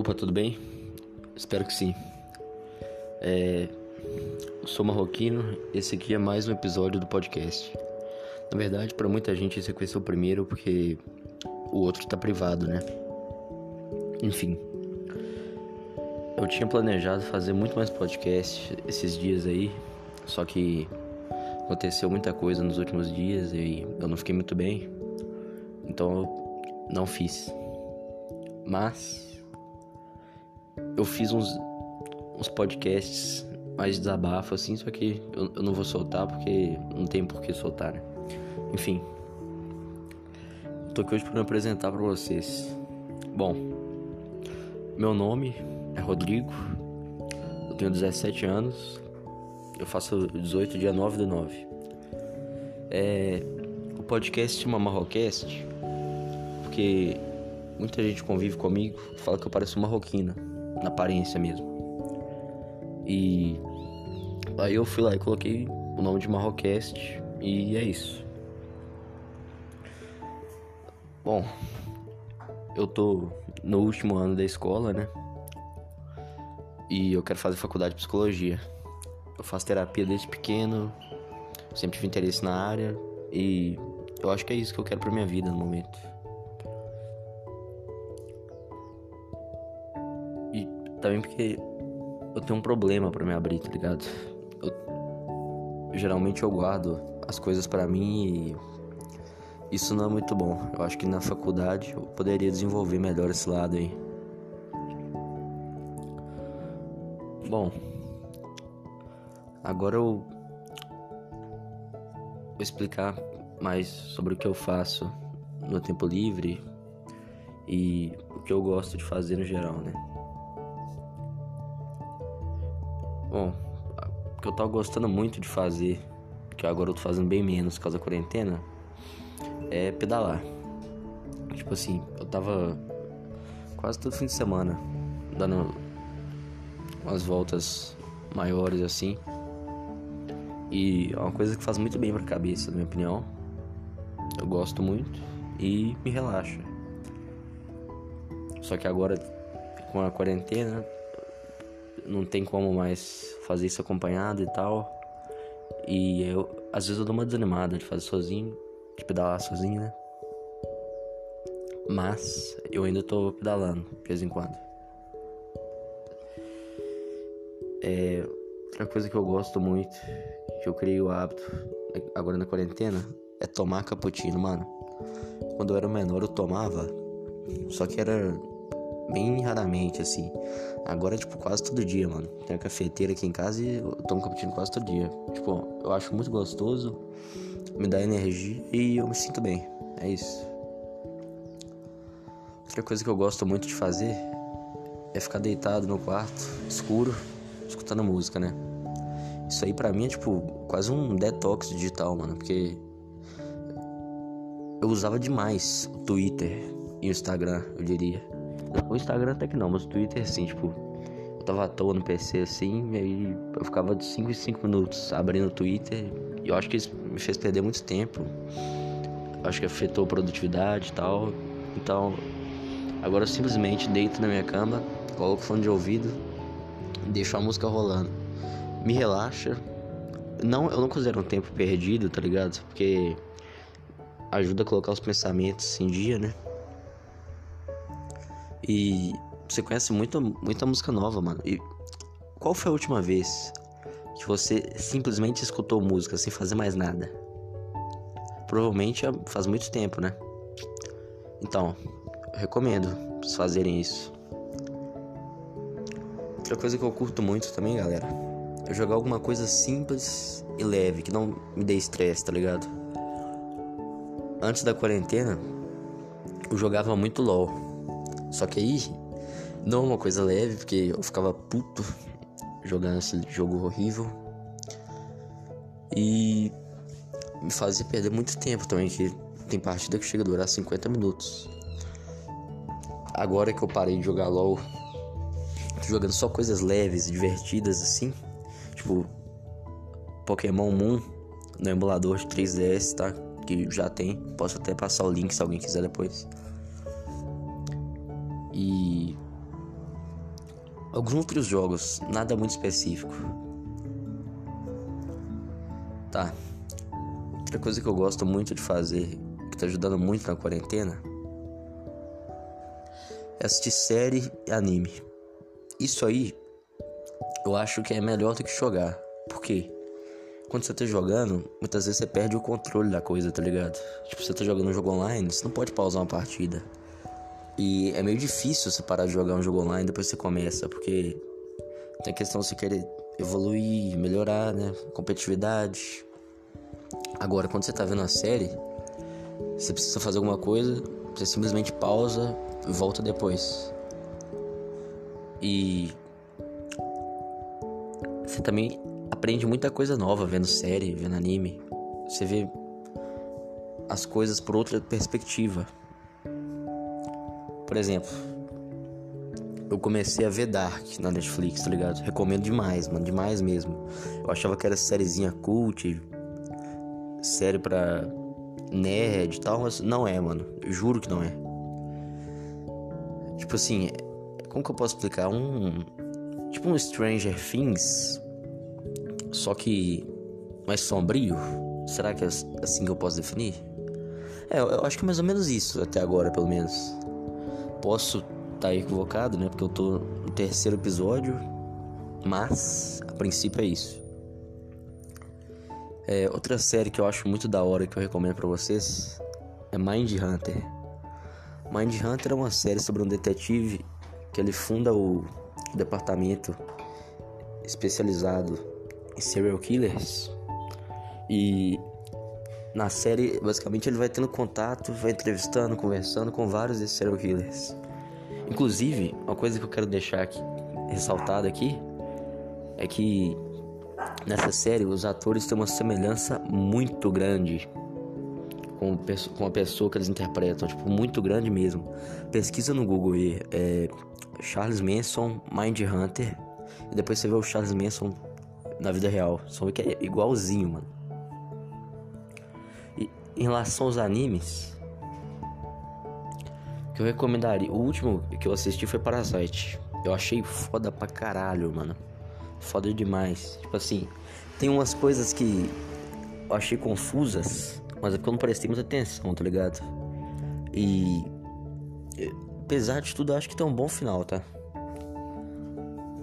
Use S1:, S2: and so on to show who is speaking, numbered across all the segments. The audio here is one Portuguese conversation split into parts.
S1: Opa, tudo bem? Espero que sim. É, eu sou marroquino, esse aqui é mais um episódio do podcast. Na verdade, para muita gente esse aqui vai o primeiro porque o outro tá privado, né? Enfim. Eu tinha planejado fazer muito mais podcast esses dias aí, só que aconteceu muita coisa nos últimos dias e eu não fiquei muito bem. Então eu não fiz. Mas eu fiz uns, uns podcasts mais desabafo assim, só que eu, eu não vou soltar porque não tem por que soltar, né? Enfim. tô aqui hoje para me apresentar para vocês. Bom, meu nome é Rodrigo, eu tenho 17 anos, eu faço 18 dia 9 do 9. É, o podcast chama Marrocast porque muita gente convive comigo fala que eu pareço marroquina na aparência mesmo. E aí eu fui lá e coloquei o nome de Marrocast e é isso. Bom, eu tô no último ano da escola, né? E eu quero fazer faculdade de psicologia. Eu faço terapia desde pequeno, sempre tive interesse na área e eu acho que é isso que eu quero pra minha vida no momento. Também porque eu tenho um problema para me abrir, tá ligado? Eu, geralmente eu guardo as coisas para mim e isso não é muito bom. Eu acho que na faculdade eu poderia desenvolver melhor esse lado aí. Bom, agora eu vou explicar mais sobre o que eu faço no tempo livre e o que eu gosto de fazer no geral, né? Bom, o que eu tava gostando muito de fazer, que agora eu tô fazendo bem menos por causa da quarentena, é pedalar. Tipo assim, eu tava quase todo fim de semana dando umas voltas maiores assim. E é uma coisa que faz muito bem pra cabeça, na minha opinião. Eu gosto muito e me relaxa. Só que agora com a quarentena não tem como mais fazer isso acompanhado e tal. E eu, às vezes eu dou uma desanimada de fazer sozinho, de pedalar sozinho, né? Mas eu ainda tô pedalando de vez em quando. É, outra coisa que eu gosto muito, que eu criei o hábito agora na quarentena, é tomar cappuccino, mano. Quando eu era menor eu tomava, só que era bem raramente, assim. Agora, tipo, quase todo dia, mano. Tem a cafeteira aqui em casa e eu tomo cappuccino quase todo dia. Tipo, eu acho muito gostoso, me dá energia e eu me sinto bem. É isso. Outra coisa que eu gosto muito de fazer é ficar deitado no quarto, escuro, escutando música, né? Isso aí pra mim é, tipo, quase um detox digital, mano, porque eu usava demais o Twitter e o Instagram, eu diria. O Instagram até que não, mas o Twitter sim, tipo, eu tava à toa no PC assim, e aí eu ficava de 5 em 5 minutos abrindo o Twitter, e eu acho que isso me fez perder muito tempo. Eu acho que afetou a produtividade e tal. Então, agora eu simplesmente deito na minha cama, coloco o fone de ouvido, deixo a música rolando. Me relaxa. Não, eu não considero um tempo perdido, tá ligado? Porque ajuda a colocar os pensamentos em dia, né? E você conhece muita, muita música nova, mano. E qual foi a última vez que você simplesmente escutou música sem fazer mais nada? Provavelmente faz muito tempo, né? Então, recomendo vocês fazerem isso. Outra coisa que eu curto muito também, galera, é jogar alguma coisa simples e leve, que não me dê estresse, tá ligado? Antes da quarentena, eu jogava muito LOL. Só que aí, não é uma coisa leve, porque eu ficava puto jogando esse jogo horrível. E me fazia perder muito tempo também, que tem partida que chega a durar 50 minutos. Agora que eu parei de jogar LOL, tô jogando só coisas leves, divertidas assim, tipo Pokémon Moon no emulador de 3DS, tá? Que já tem. Posso até passar o link se alguém quiser depois. E Alguns outros jogos, nada muito específico. Tá. Outra coisa que eu gosto muito de fazer, que tá ajudando muito na quarentena, é assistir série e anime. Isso aí eu acho que é melhor do que jogar. Por quê? Quando você tá jogando, muitas vezes você perde o controle da coisa, tá ligado? Tipo, você tá jogando um jogo online, você não pode pausar uma partida. E é meio difícil você parar de jogar um jogo online depois você começa, porque tem a questão de você querer evoluir, melhorar, né? Competitividade. Agora, quando você tá vendo a série, você precisa fazer alguma coisa, você simplesmente pausa e volta depois. E você também aprende muita coisa nova vendo série, vendo anime. Você vê as coisas por outra perspectiva. Por exemplo, eu comecei a ver Dark na Netflix, tá ligado? Recomendo demais, mano, demais mesmo. Eu achava que era sériezinha cult, série pra nerd e tal, mas não é, mano. Eu juro que não é. Tipo assim, como que eu posso explicar? Um. Tipo um Stranger Things só que mais sombrio? Será que é assim que eu posso definir? É, eu acho que é mais ou menos isso até agora, pelo menos. Posso estar tá equivocado, né? Porque eu tô no terceiro episódio, mas a princípio é isso. É, outra série que eu acho muito da hora que eu recomendo para vocês é Mind Hunter. Mind Hunter é uma série sobre um detetive que ele funda o departamento especializado serial killers. E na série, basicamente, ele vai tendo contato, vai entrevistando, conversando com vários desses serial killers. Inclusive, uma coisa que eu quero deixar aqui, ressaltada aqui é que nessa série os atores têm uma semelhança muito grande com, com a pessoa que eles interpretam, tipo, muito grande mesmo. Pesquisa no Google aí, é Charles Manson, Mind Hunter, e depois você vê o Charles Manson na vida real. Só que é igualzinho, mano. Em relação aos animes, que eu recomendaria. O último que eu assisti foi Parasite. Eu achei foda pra caralho, mano. Foda demais. Tipo assim, tem umas coisas que eu achei confusas, mas é porque eu não prestei muita atenção, tá ligado? E apesar de tudo, eu acho que tem um bom final, tá?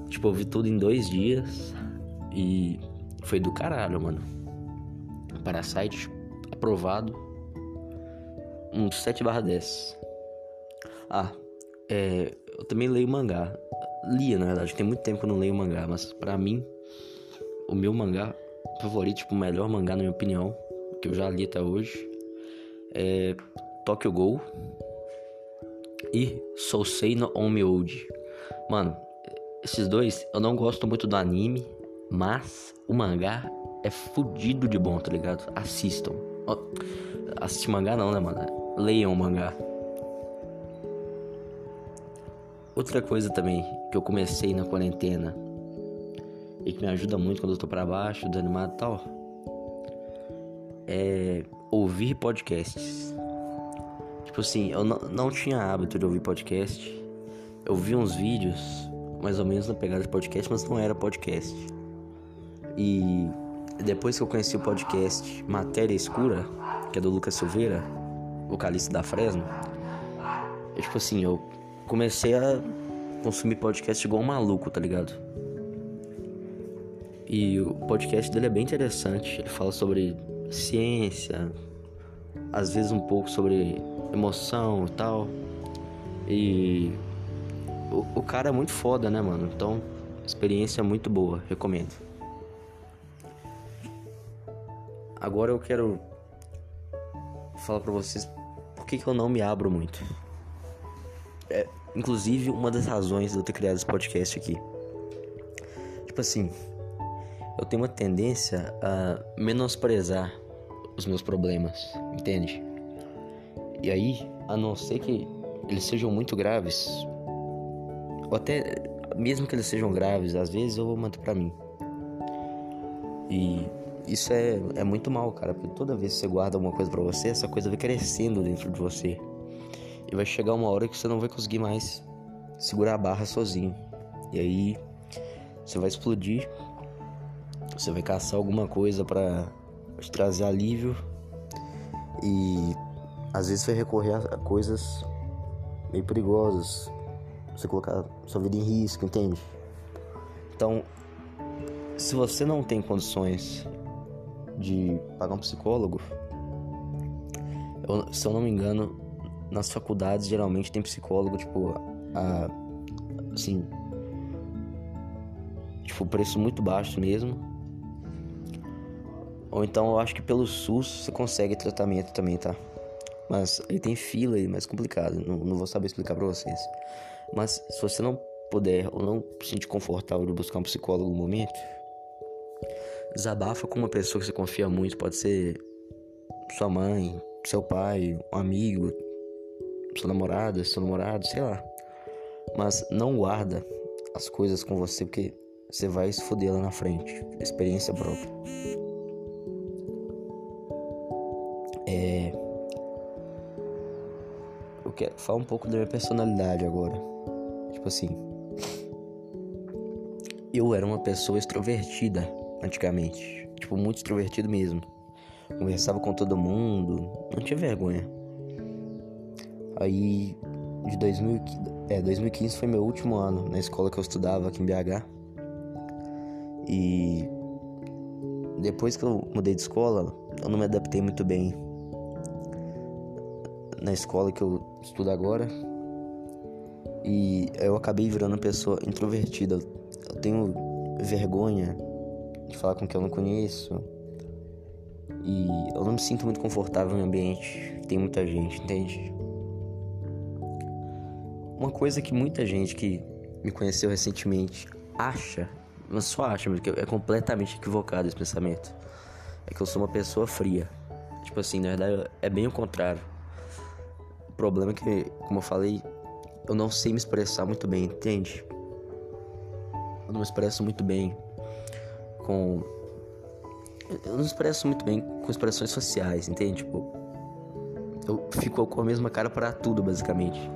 S1: Tipo, eu vi tudo em dois dias. E foi do caralho, mano. Parasite aprovado. Um 7 barra 10. Ah, é, eu também leio mangá. Lia, na verdade, tem muito tempo que eu não leio mangá, mas para mim, o meu mangá favorito, tipo, o melhor mangá, na minha opinião, que eu já li até hoje, é Tokyo Ghoul e Sousei no Old. Mano, esses dois eu não gosto muito do anime, mas o mangá é fudido de bom, tá ligado? Assistam. Assistir mangá não, né, mano? Leiam mangá. Outra coisa também que eu comecei na quarentena e que me ajuda muito quando eu tô pra baixo, desanimado e tal, é ouvir podcasts. Tipo assim, eu não, não tinha hábito de ouvir podcast. Eu vi uns vídeos mais ou menos na pegada de podcast, mas não era podcast. E depois que eu conheci o podcast Matéria Escura, que é do Lucas Silveira, vocalista da Fresno, é tipo assim, eu comecei a consumir podcast igual um maluco, tá ligado? E o podcast dele é bem interessante. Ele fala sobre ciência, às vezes um pouco sobre emoção e tal. E o, o cara é muito foda, né, mano? Então, experiência muito boa, recomendo. Agora eu quero falar para vocês por que, que eu não me abro muito. É, inclusive, uma das razões de eu ter criado esse podcast aqui. Tipo assim, eu tenho uma tendência a menosprezar os meus problemas, entende? E aí, a não ser que eles sejam muito graves, ou até mesmo que eles sejam graves, às vezes eu vou manter pra mim. E isso é, é muito mal, cara, porque toda vez que você guarda alguma coisa para você, essa coisa vai crescendo dentro de você. E vai chegar uma hora que você não vai conseguir mais segurar a barra sozinho. E aí você vai explodir, você vai caçar alguma coisa para te trazer alívio e às vezes vai recorrer a coisas meio perigosas, você colocar sua vida em risco, entende? Então, se você não tem condições de pagar um psicólogo, eu, se eu não me engano, nas faculdades geralmente tem psicólogo, tipo, a, assim, tipo, preço muito baixo mesmo. Ou então eu acho que pelo SUS você consegue tratamento também, tá? Mas aí tem fila aí, mais complicado. Não, não vou saber explicar pra vocês. Mas se você não puder ou não se sentir confortável de buscar um psicólogo no momento, desabafa com uma pessoa que você confia muito. Pode ser sua mãe, seu pai, um amigo, sua namorada, seu namorado, sei lá. Mas não guarda as coisas com você porque você vai se foder lá na frente. Experiência própria. É. Eu quero falar um pouco da minha personalidade agora. Tipo assim. Eu era uma pessoa extrovertida antigamente. Tipo, muito extrovertido mesmo. Conversava com todo mundo, não tinha vergonha. Aí, de 2015, é, 2015 foi meu último ano na escola que eu estudava aqui em BH. E depois que eu mudei de escola, eu não me adaptei muito bem na escola que eu estudo agora. E eu acabei virando uma pessoa introvertida. Eu tenho vergonha de falar com quem eu não conheço. E eu não me sinto muito confortável em ambiente tem muita gente, entende? Uma coisa que muita gente que me conheceu recentemente acha, mas só acha, porque é completamente equivocado esse pensamento. É que eu sou uma pessoa fria. Tipo assim, na verdade é bem o contrário. O problema é que, como eu falei, eu não sei me expressar muito bem, entende? Eu não me expresso muito bem com. Eu não expresso muito bem com expressões sociais, entende? Tipo, eu fico com a mesma cara para tudo, basicamente.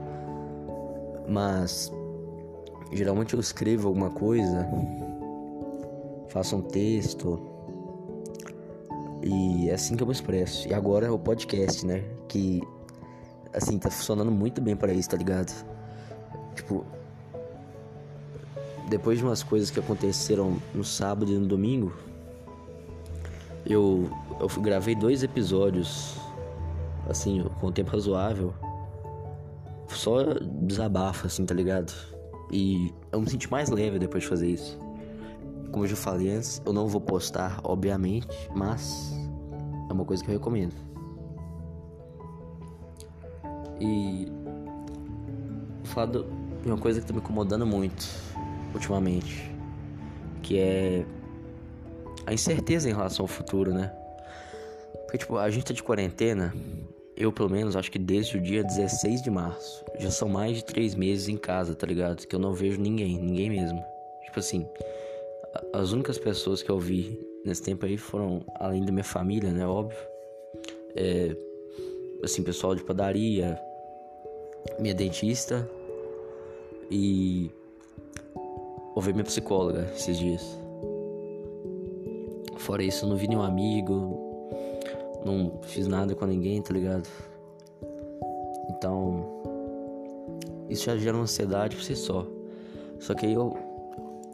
S1: Mas geralmente eu escrevo alguma coisa, faço um texto e é assim que eu me expresso. E agora é o podcast, né? Que assim tá funcionando muito bem para isso, tá ligado? Tipo, depois de umas coisas que aconteceram no sábado e no domingo, eu eu gravei dois episódios assim, com um tempo razoável só desabafa, assim, tá ligado? E eu me senti mais leve depois de fazer isso. Como eu já falei antes, eu não vou postar, obviamente, mas é uma coisa que eu recomendo. E falar de uma coisa que tá me incomodando muito ultimamente, que é a incerteza em relação ao futuro, né? Porque tipo, a gente tá de quarentena eu, pelo menos, acho que desde o dia 16 de março. Já são mais de três meses em casa, tá ligado? Que eu não vejo ninguém, ninguém mesmo. Tipo assim, as únicas pessoas que eu vi nesse tempo aí foram, além da minha família, né? Óbvio. É, assim, pessoal de padaria, minha dentista e. Ouvi minha psicóloga esses dias. Fora isso, não vi nenhum amigo, não fiz nada com ninguém, tá ligado? Então, isso já gera uma ansiedade por si só. Só que aí eu,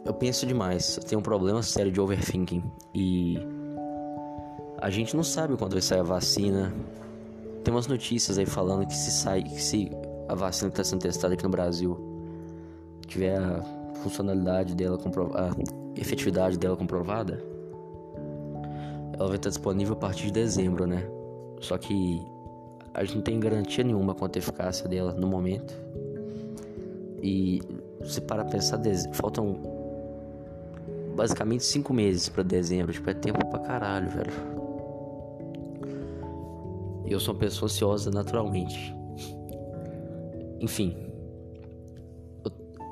S1: eu penso demais. Eu tenho um problema sério de overthinking. E a gente não sabe quando vai sair a vacina. Tem umas notícias aí falando que se sai, que se a vacina que está sendo testada aqui no Brasil tiver funcionalidade dela comprovada, a efetividade dela comprovada, ela vai estar disponível a partir de dezembro, né? Só que a gente não tem garantia nenhuma quanto à eficácia dela no momento. E se para pensar, faltam basicamente cinco meses para dezembro. Tipo, é tempo pra caralho, velho. E eu sou uma pessoa ansiosa naturalmente. Enfim.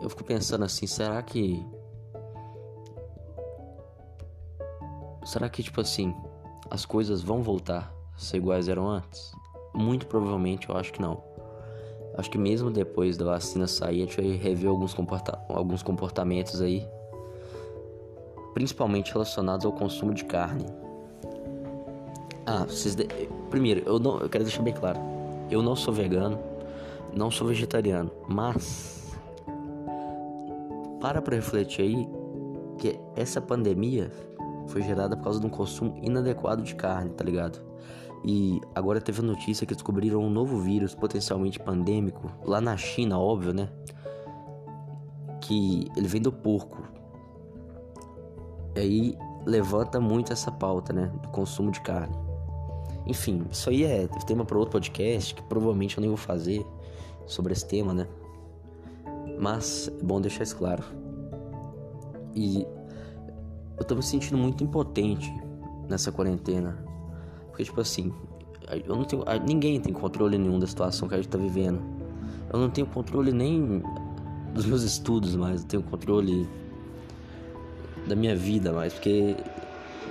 S1: Eu, fico pensando assim, será que Será que, tipo assim, as coisas vão voltar a ser iguais eram antes? Muito provavelmente eu acho que não. Acho que mesmo depois da vacina sair, a gente vai rever alguns, comporta alguns comportamentos aí, principalmente relacionados ao consumo de carne. Ah, vocês de... primeiro, eu não, eu quero deixar bem claro, eu não sou vegano, não sou vegetariano, mas para para refletir aí que essa pandemia foi gerada por causa de um consumo inadequado de carne, tá ligado? E agora teve a notícia que descobriram um novo vírus potencialmente pandêmico lá na China, óbvio, né? Que ele vem do porco. E aí levanta muito essa pauta, né? Do consumo de carne. Enfim, isso aí é tema para outro podcast que provavelmente eu nem vou fazer sobre esse tema, né? Mas é bom deixar isso claro. E eu tô me sentindo muito impotente nessa quarentena. Porque, tipo assim, eu não tenho. Ninguém tem controle nenhum da situação que a gente tá vivendo. Eu não tenho controle nem dos meus estudos mais, eu tenho controle da minha vida mais, porque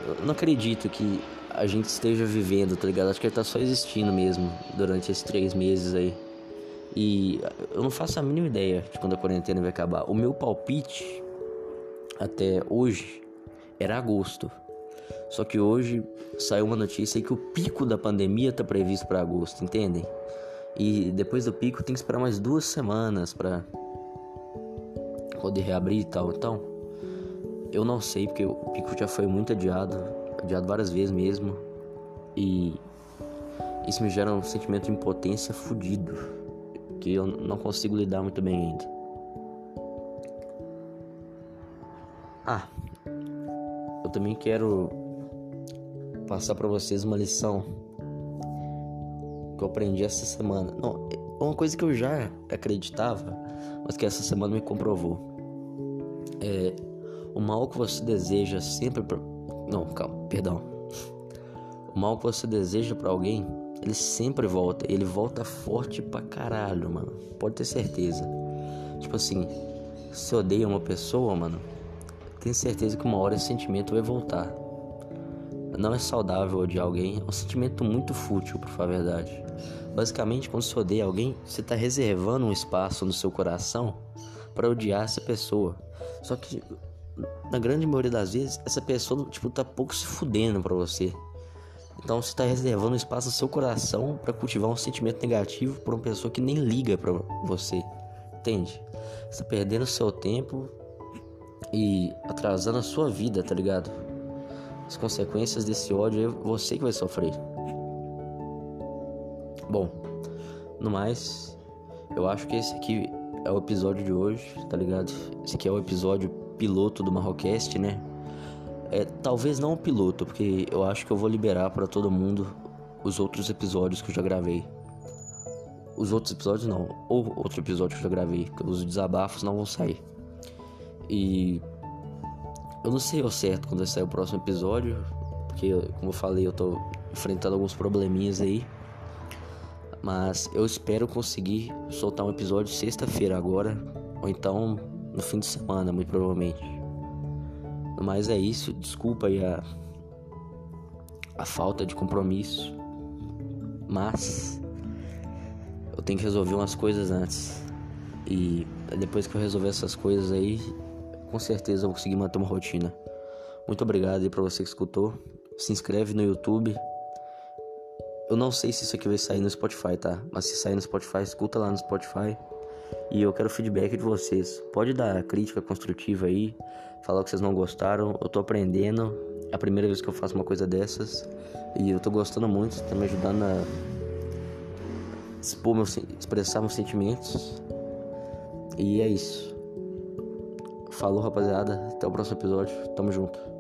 S1: eu não acredito que a gente esteja vivendo, tá ligado? Acho que ele tá só existindo mesmo durante esses três meses aí. E eu não faço a mínima ideia de quando a quarentena vai acabar. O meu palpite até hoje era agosto. Só que hoje saiu uma notícia que o pico da pandemia está previsto para agosto, entendem? E depois do pico tem que esperar mais duas semanas para poder reabrir e tal. Então, eu não sei porque o pico já foi muito adiado, adiado várias vezes mesmo. E isso me gera um sentimento de impotência fudido, que eu não consigo lidar muito bem ainda. Ah, eu também quero passar para vocês uma lição que eu aprendi essa semana. Não, uma coisa que eu já acreditava, mas que essa semana me comprovou. É o mal que você deseja sempre pra... Não, calma, perdão. O mal que você deseja para alguém, ele sempre volta. Ele volta forte pra caralho, mano. Pode ter certeza. Tipo assim, se odeia uma pessoa, mano, tenho certeza que uma hora esse sentimento vai voltar. Não é saudável odiar alguém, é um sentimento muito fútil, para falar a verdade. Basicamente, quando você odeia alguém, você está reservando um espaço no seu coração para odiar essa pessoa. Só que, na grande maioria das vezes, essa pessoa tipo tá pouco se fudendo para você. Então você está reservando espaço no seu coração para cultivar um sentimento negativo por uma pessoa que nem liga para você. Entende? Você tá perdendo seu tempo e atrasando a sua vida, tá ligado? As consequências desse ódio é você que vai sofrer. Bom, no mais, eu acho que esse aqui é o episódio de hoje, tá ligado? Esse aqui é o episódio piloto do Marrocast, né? É, talvez não o piloto, porque eu acho que eu vou liberar para todo mundo os outros episódios que eu já gravei. Os outros episódios não, ou outro episódio que eu já gravei, os desabafos não vão sair. E eu não sei ao certo quando vai sair o próximo episódio, porque como eu falei, eu tô enfrentando alguns probleminhas aí. Mas eu espero conseguir soltar um episódio sexta-feira agora, ou então no fim de semana, muito provavelmente. Mas é isso, desculpa aí a, a falta de compromisso. Mas eu tenho que resolver umas coisas antes. E depois que eu resolver essas coisas aí, com certeza eu vou conseguir manter uma rotina. Muito obrigado aí pra você que escutou. Se inscreve no YouTube. Eu não sei se isso aqui vai sair no Spotify, tá? Mas se sair no Spotify, escuta lá no Spotify. E eu quero feedback de vocês. Pode dar crítica construtiva aí, falar que vocês não gostaram. Eu tô aprendendo. É a primeira vez que eu faço uma coisa dessas. E eu tô gostando muito, tá me ajudando a expor meus, expressar meus sentimentos. E é isso. Falou, rapaziada. Até o próximo episódio. Tamo junto.